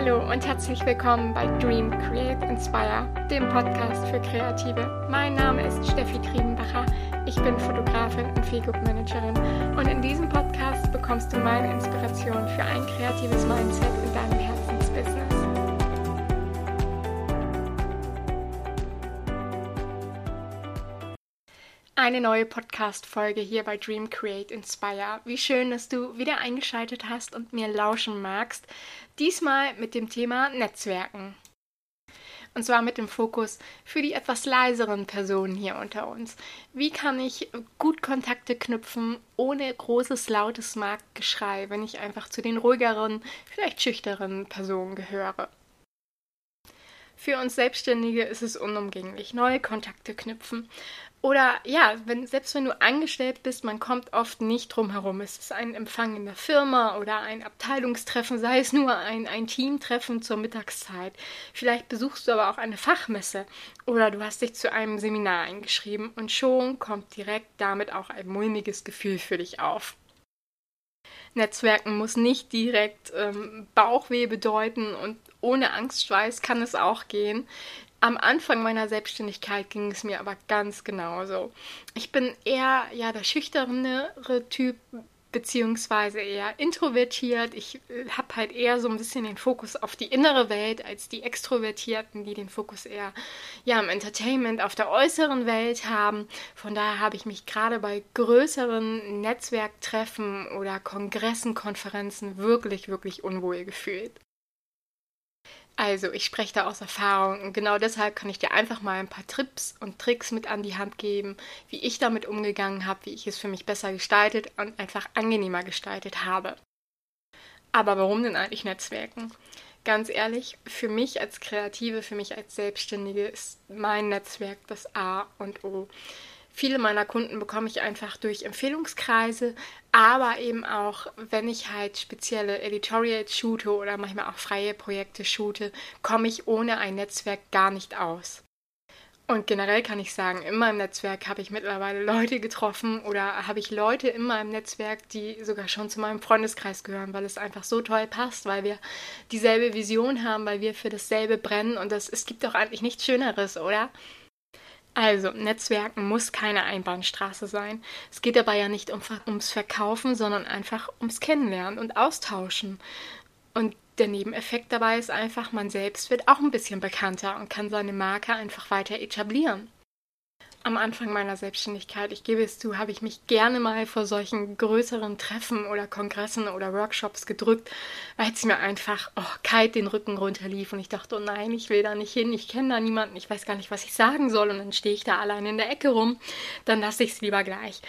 Hallo und herzlich willkommen bei Dream Create Inspire, dem Podcast für Kreative. Mein Name ist Steffi Triebenbacher. Ich bin Fotografin und Feelgood Managerin und in diesem Podcast bekommst du meine Inspiration für ein kreatives Mindset in deinem Herzensbusiness. Eine neue Podcast-Folge hier bei Dream Create Inspire. Wie schön, dass du wieder eingeschaltet hast und mir lauschen magst. Diesmal mit dem Thema Netzwerken. Und zwar mit dem Fokus für die etwas leiseren Personen hier unter uns. Wie kann ich gut Kontakte knüpfen, ohne großes, lautes Marktgeschrei, wenn ich einfach zu den ruhigeren, vielleicht schüchteren Personen gehöre? Für uns Selbstständige ist es unumgänglich, neue Kontakte knüpfen. Oder ja, wenn, selbst wenn du angestellt bist, man kommt oft nicht drum herum. Es ist ein Empfang in der Firma oder ein Abteilungstreffen, sei es nur ein, ein Teamtreffen zur Mittagszeit. Vielleicht besuchst du aber auch eine Fachmesse oder du hast dich zu einem Seminar eingeschrieben und schon kommt direkt damit auch ein mulmiges Gefühl für dich auf. Netzwerken muss nicht direkt ähm, Bauchweh bedeuten und ohne Angstschweiß kann es auch gehen. Am Anfang meiner Selbstständigkeit ging es mir aber ganz genauso. Ich bin eher ja der schüchternere Typ beziehungsweise eher introvertiert. Ich äh, habe halt eher so ein bisschen den Fokus auf die innere Welt als die Extrovertierten, die den Fokus eher ja im Entertainment auf der äußeren Welt haben. Von daher habe ich mich gerade bei größeren Netzwerktreffen oder Kongressen, Konferenzen wirklich, wirklich unwohl gefühlt. Also, ich spreche da aus Erfahrung und genau deshalb kann ich dir einfach mal ein paar Tipps und Tricks mit an die Hand geben, wie ich damit umgegangen habe, wie ich es für mich besser gestaltet und einfach angenehmer gestaltet habe. Aber warum denn eigentlich Netzwerken? Ganz ehrlich, für mich als Kreative, für mich als Selbstständige ist mein Netzwerk das A und O. Viele meiner Kunden bekomme ich einfach durch Empfehlungskreise, aber eben auch, wenn ich halt spezielle Editorials shoote oder manchmal auch freie Projekte shoote, komme ich ohne ein Netzwerk gar nicht aus. Und generell kann ich sagen, in meinem Netzwerk habe ich mittlerweile Leute getroffen oder habe ich Leute in meinem Netzwerk, die sogar schon zu meinem Freundeskreis gehören, weil es einfach so toll passt, weil wir dieselbe Vision haben, weil wir für dasselbe brennen und das, es gibt doch eigentlich nichts Schöneres, oder? Also, Netzwerken muss keine Einbahnstraße sein. Es geht dabei ja nicht um, ums Verkaufen, sondern einfach ums Kennenlernen und Austauschen. Und der Nebeneffekt dabei ist einfach, man selbst wird auch ein bisschen bekannter und kann seine Marke einfach weiter etablieren am Anfang meiner Selbstständigkeit, ich gebe es zu, habe ich mich gerne mal vor solchen größeren Treffen oder Kongressen oder Workshops gedrückt, weil es mir einfach oh, kalt den Rücken runterlief und ich dachte, oh nein, ich will da nicht hin, ich kenne da niemanden, ich weiß gar nicht, was ich sagen soll und dann stehe ich da allein in der Ecke rum, dann lasse ich es lieber gleich.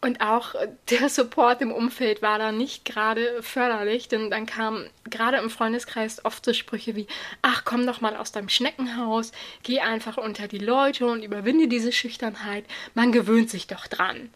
Und auch der Support im Umfeld war da nicht gerade förderlich, denn dann kamen gerade im Freundeskreis oft so Sprüche wie, ach komm doch mal aus deinem Schneckenhaus, geh einfach unter die Leute und überwinde diese Schüchternheit, man gewöhnt sich doch dran.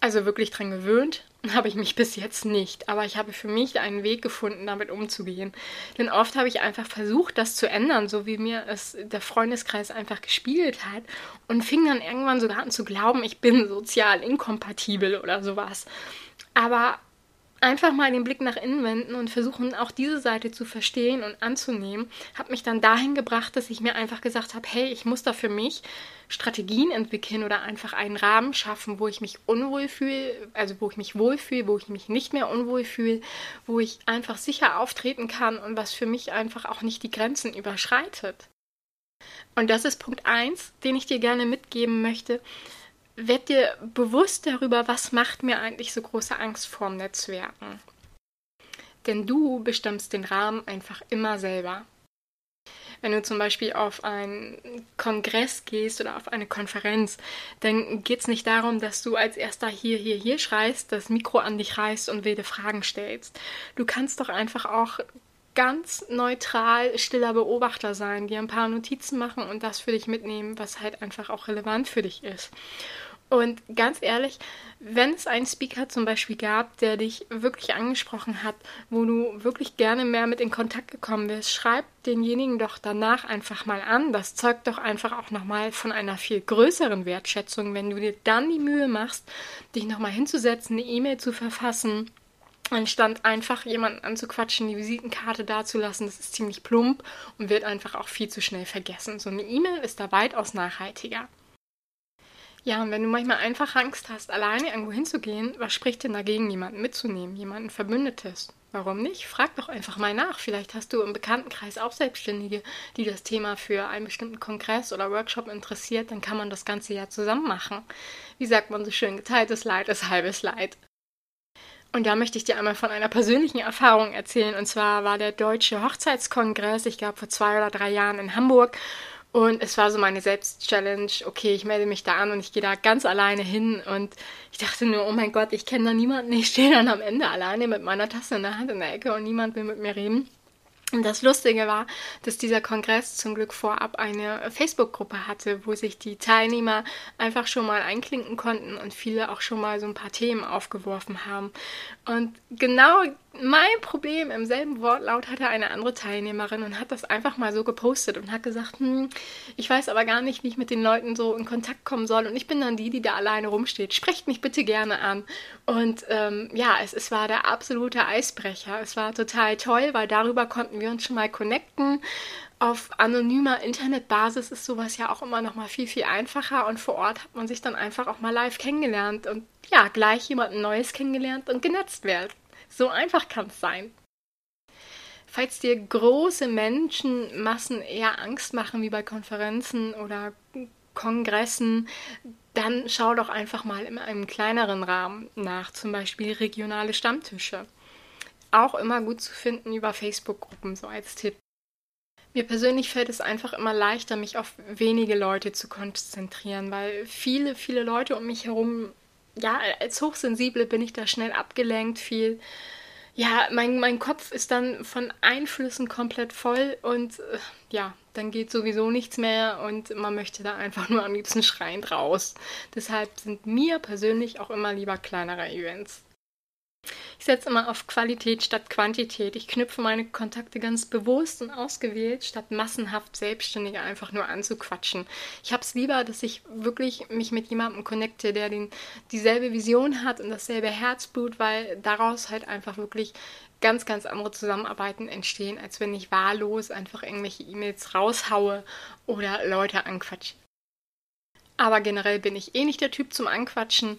Also wirklich dran gewöhnt habe ich mich bis jetzt nicht, aber ich habe für mich einen Weg gefunden, damit umzugehen. Denn oft habe ich einfach versucht, das zu ändern, so wie mir es der Freundeskreis einfach gespiegelt hat und fing dann irgendwann sogar an zu glauben, ich bin sozial inkompatibel oder sowas. Aber einfach mal den Blick nach innen wenden und versuchen, auch diese Seite zu verstehen und anzunehmen, hat mich dann dahin gebracht, dass ich mir einfach gesagt habe, hey, ich muss da für mich Strategien entwickeln oder einfach einen Rahmen schaffen, wo ich mich unwohl fühle, also wo ich mich wohlfühle, wo ich mich nicht mehr unwohl fühle, wo ich einfach sicher auftreten kann und was für mich einfach auch nicht die Grenzen überschreitet. Und das ist Punkt 1, den ich dir gerne mitgeben möchte werd dir bewusst darüber, was macht mir eigentlich so große Angst vorm Netzwerken. Denn du bestimmst den Rahmen einfach immer selber. Wenn du zum Beispiel auf einen Kongress gehst oder auf eine Konferenz, dann geht es nicht darum, dass du als erster hier, hier, hier schreist, das Mikro an dich reißt und wilde Fragen stellst. Du kannst doch einfach auch ganz neutral stiller Beobachter sein, dir ein paar Notizen machen und das für dich mitnehmen, was halt einfach auch relevant für dich ist. Und ganz ehrlich, wenn es einen Speaker zum Beispiel gab, der dich wirklich angesprochen hat, wo du wirklich gerne mehr mit in Kontakt gekommen bist, schreib denjenigen doch danach einfach mal an. Das zeugt doch einfach auch nochmal von einer viel größeren Wertschätzung, wenn du dir dann die Mühe machst, dich nochmal hinzusetzen, eine E-Mail zu verfassen anstatt einfach jemanden anzuquatschen, die Visitenkarte dazulassen. Das ist ziemlich plump und wird einfach auch viel zu schnell vergessen. So eine E-Mail ist da weitaus nachhaltiger. Ja, und wenn du manchmal einfach Angst hast, alleine irgendwo hinzugehen, was spricht denn dagegen, jemanden mitzunehmen, jemanden Verbündetes? Warum nicht? Frag doch einfach mal nach. Vielleicht hast du im Bekanntenkreis auch Selbstständige, die das Thema für einen bestimmten Kongress oder Workshop interessiert. Dann kann man das Ganze ja zusammen machen. Wie sagt man so schön, geteiltes Leid ist halbes Leid. Und da möchte ich dir einmal von einer persönlichen Erfahrung erzählen. Und zwar war der Deutsche Hochzeitskongress, ich glaube vor zwei oder drei Jahren in Hamburg. Und es war so meine Selbstchallenge. Okay, ich melde mich da an und ich gehe da ganz alleine hin. Und ich dachte nur, oh mein Gott, ich kenne da niemanden. Ich stehe dann am Ende alleine mit meiner Tasse in der Hand in der Ecke und niemand will mit mir reden. Und das Lustige war, dass dieser Kongress zum Glück vorab eine Facebook-Gruppe hatte, wo sich die Teilnehmer einfach schon mal einklinken konnten und viele auch schon mal so ein paar Themen aufgeworfen haben. Und genau mein Problem im selben Wortlaut hatte eine andere Teilnehmerin und hat das einfach mal so gepostet und hat gesagt, hm, ich weiß aber gar nicht, wie ich mit den Leuten so in Kontakt kommen soll und ich bin dann die, die da alleine rumsteht. Sprecht mich bitte gerne an. Und ähm, ja, es, es war der absolute Eisbrecher. Es war total toll, weil darüber konnten wir uns schon mal connecten. Auf anonymer Internetbasis ist sowas ja auch immer noch mal viel, viel einfacher und vor Ort hat man sich dann einfach auch mal live kennengelernt und ja, gleich jemanden Neues kennengelernt und genetzt wird. So einfach kann es sein. Falls dir große Menschenmassen eher Angst machen, wie bei Konferenzen oder Kongressen, dann schau doch einfach mal in einem kleineren Rahmen nach, zum Beispiel regionale Stammtische. Auch immer gut zu finden über Facebook-Gruppen, so als Tipp. Mir persönlich fällt es einfach immer leichter, mich auf wenige Leute zu konzentrieren, weil viele, viele Leute um mich herum ja, als Hochsensible bin ich da schnell abgelenkt, viel. Ja, mein, mein Kopf ist dann von Einflüssen komplett voll und äh, ja, dann geht sowieso nichts mehr und man möchte da einfach nur am liebsten schreiend raus. Deshalb sind mir persönlich auch immer lieber kleinere Events. Ich setze immer auf Qualität statt Quantität. Ich knüpfe meine Kontakte ganz bewusst und ausgewählt, statt massenhaft Selbstständige einfach nur anzuquatschen. Ich habe es lieber, dass ich wirklich mich mit jemandem connecte, der den, dieselbe Vision hat und dasselbe Herzblut, weil daraus halt einfach wirklich ganz, ganz andere Zusammenarbeiten entstehen, als wenn ich wahllos einfach irgendwelche E-Mails raushaue oder Leute anquatsche. Aber generell bin ich eh nicht der Typ zum Anquatschen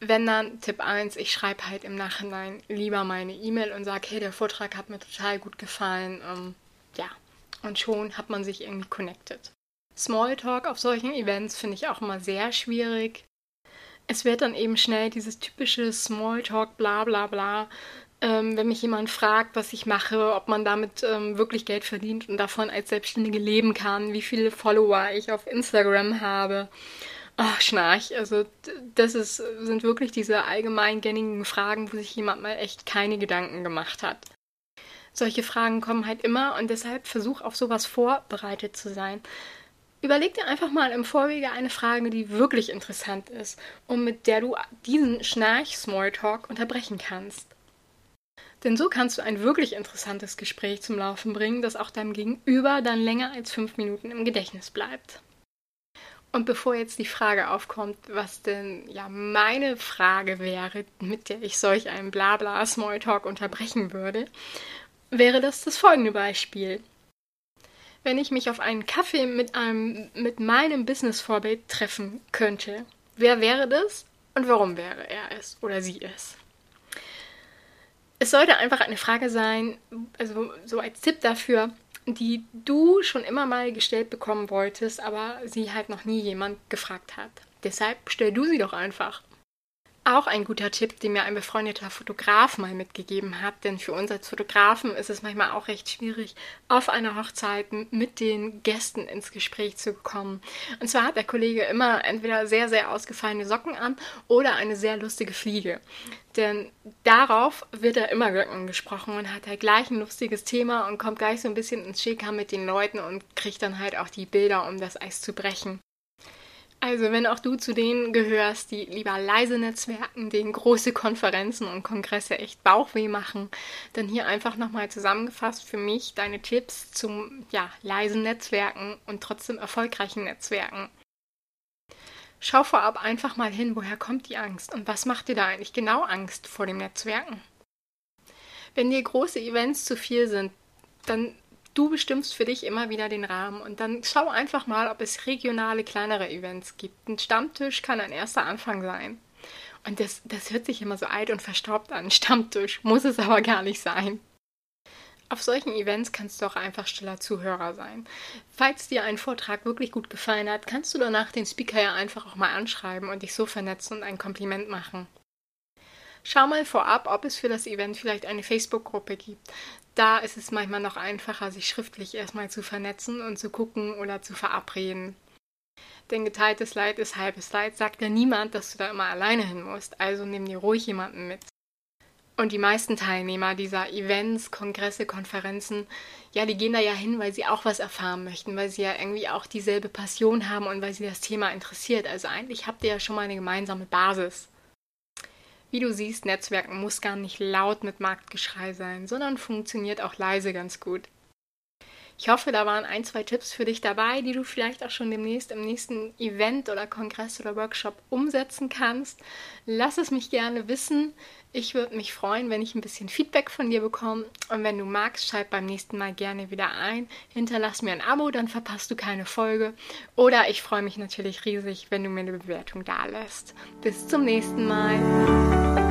wenn dann Tipp 1, ich schreibe halt im Nachhinein lieber meine E-Mail und sage, hey, der Vortrag hat mir total gut gefallen. Ähm, ja, und schon hat man sich irgendwie connected. Smalltalk auf solchen Events finde ich auch immer sehr schwierig. Es wird dann eben schnell dieses typische Smalltalk, bla bla bla. Ähm, wenn mich jemand fragt, was ich mache, ob man damit ähm, wirklich Geld verdient und davon als Selbstständige leben kann, wie viele Follower ich auf Instagram habe Ach, Schnarch. Also, das ist, sind wirklich diese allgemeingängigen Fragen, wo sich jemand mal echt keine Gedanken gemacht hat. Solche Fragen kommen halt immer und deshalb versuch auf sowas vorbereitet zu sein. Überleg dir einfach mal im Vorwege eine Frage, die wirklich interessant ist und mit der du diesen Schnarch-Smalltalk unterbrechen kannst. Denn so kannst du ein wirklich interessantes Gespräch zum Laufen bringen, das auch deinem Gegenüber dann länger als fünf Minuten im Gedächtnis bleibt. Und bevor jetzt die Frage aufkommt, was denn ja meine Frage wäre, mit der ich solch einen Blabla Smalltalk unterbrechen würde, wäre das das folgende Beispiel. Wenn ich mich auf einen Kaffee mit einem mit meinem Business-Vorbild treffen könnte, wer wäre das und warum wäre er es oder sie es? Es sollte einfach eine Frage sein, also so als Tipp dafür, die du schon immer mal gestellt bekommen wolltest, aber sie halt noch nie jemand gefragt hat. Deshalb stell du sie doch einfach. Auch ein guter Tipp, den mir ein befreundeter Fotograf mal mitgegeben hat, denn für uns als Fotografen ist es manchmal auch recht schwierig, auf einer Hochzeit mit den Gästen ins Gespräch zu kommen. Und zwar hat der Kollege immer entweder sehr, sehr ausgefallene Socken an oder eine sehr lustige Fliege. Denn darauf wird er immer angesprochen und hat halt gleich ein lustiges Thema und kommt gleich so ein bisschen ins Schäkern mit den Leuten und kriegt dann halt auch die Bilder, um das Eis zu brechen. Also, wenn auch du zu denen gehörst, die lieber leise Netzwerken, denen große Konferenzen und Kongresse echt Bauchweh machen, dann hier einfach nochmal zusammengefasst für mich deine Tipps zum ja, leisen Netzwerken und trotzdem erfolgreichen Netzwerken. Schau vorab einfach mal hin, woher kommt die Angst und was macht dir da eigentlich genau Angst vor dem Netzwerken? Wenn dir große Events zu viel sind, dann du bestimmst für dich immer wieder den Rahmen und dann schau einfach mal, ob es regionale, kleinere Events gibt. Ein Stammtisch kann ein erster Anfang sein. Und das, das hört sich immer so alt und verstaubt an. Stammtisch muss es aber gar nicht sein. Auf solchen Events kannst du auch einfach stiller Zuhörer sein. Falls dir ein Vortrag wirklich gut gefallen hat, kannst du danach den Speaker ja einfach auch mal anschreiben und dich so vernetzen und ein Kompliment machen. Schau mal vorab, ob es für das Event vielleicht eine Facebook-Gruppe gibt. Da ist es manchmal noch einfacher, sich schriftlich erstmal zu vernetzen und zu gucken oder zu verabreden. Denn geteiltes Leid ist halbes Leid, sagt ja niemand, dass du da immer alleine hin musst. Also nimm dir ruhig jemanden mit. Und die meisten Teilnehmer dieser Events, Kongresse, Konferenzen, ja, die gehen da ja hin, weil sie auch was erfahren möchten, weil sie ja irgendwie auch dieselbe Passion haben und weil sie das Thema interessiert. Also eigentlich habt ihr ja schon mal eine gemeinsame Basis. Wie du siehst, Netzwerken muss gar nicht laut mit Marktgeschrei sein, sondern funktioniert auch leise ganz gut. Ich hoffe, da waren ein, zwei Tipps für dich dabei, die du vielleicht auch schon demnächst im nächsten Event oder Kongress oder Workshop umsetzen kannst. Lass es mich gerne wissen. Ich würde mich freuen, wenn ich ein bisschen Feedback von dir bekomme. Und wenn du magst, schalt beim nächsten Mal gerne wieder ein. Hinterlass mir ein Abo, dann verpasst du keine Folge. Oder ich freue mich natürlich riesig, wenn du mir eine Bewertung da lässt. Bis zum nächsten Mal.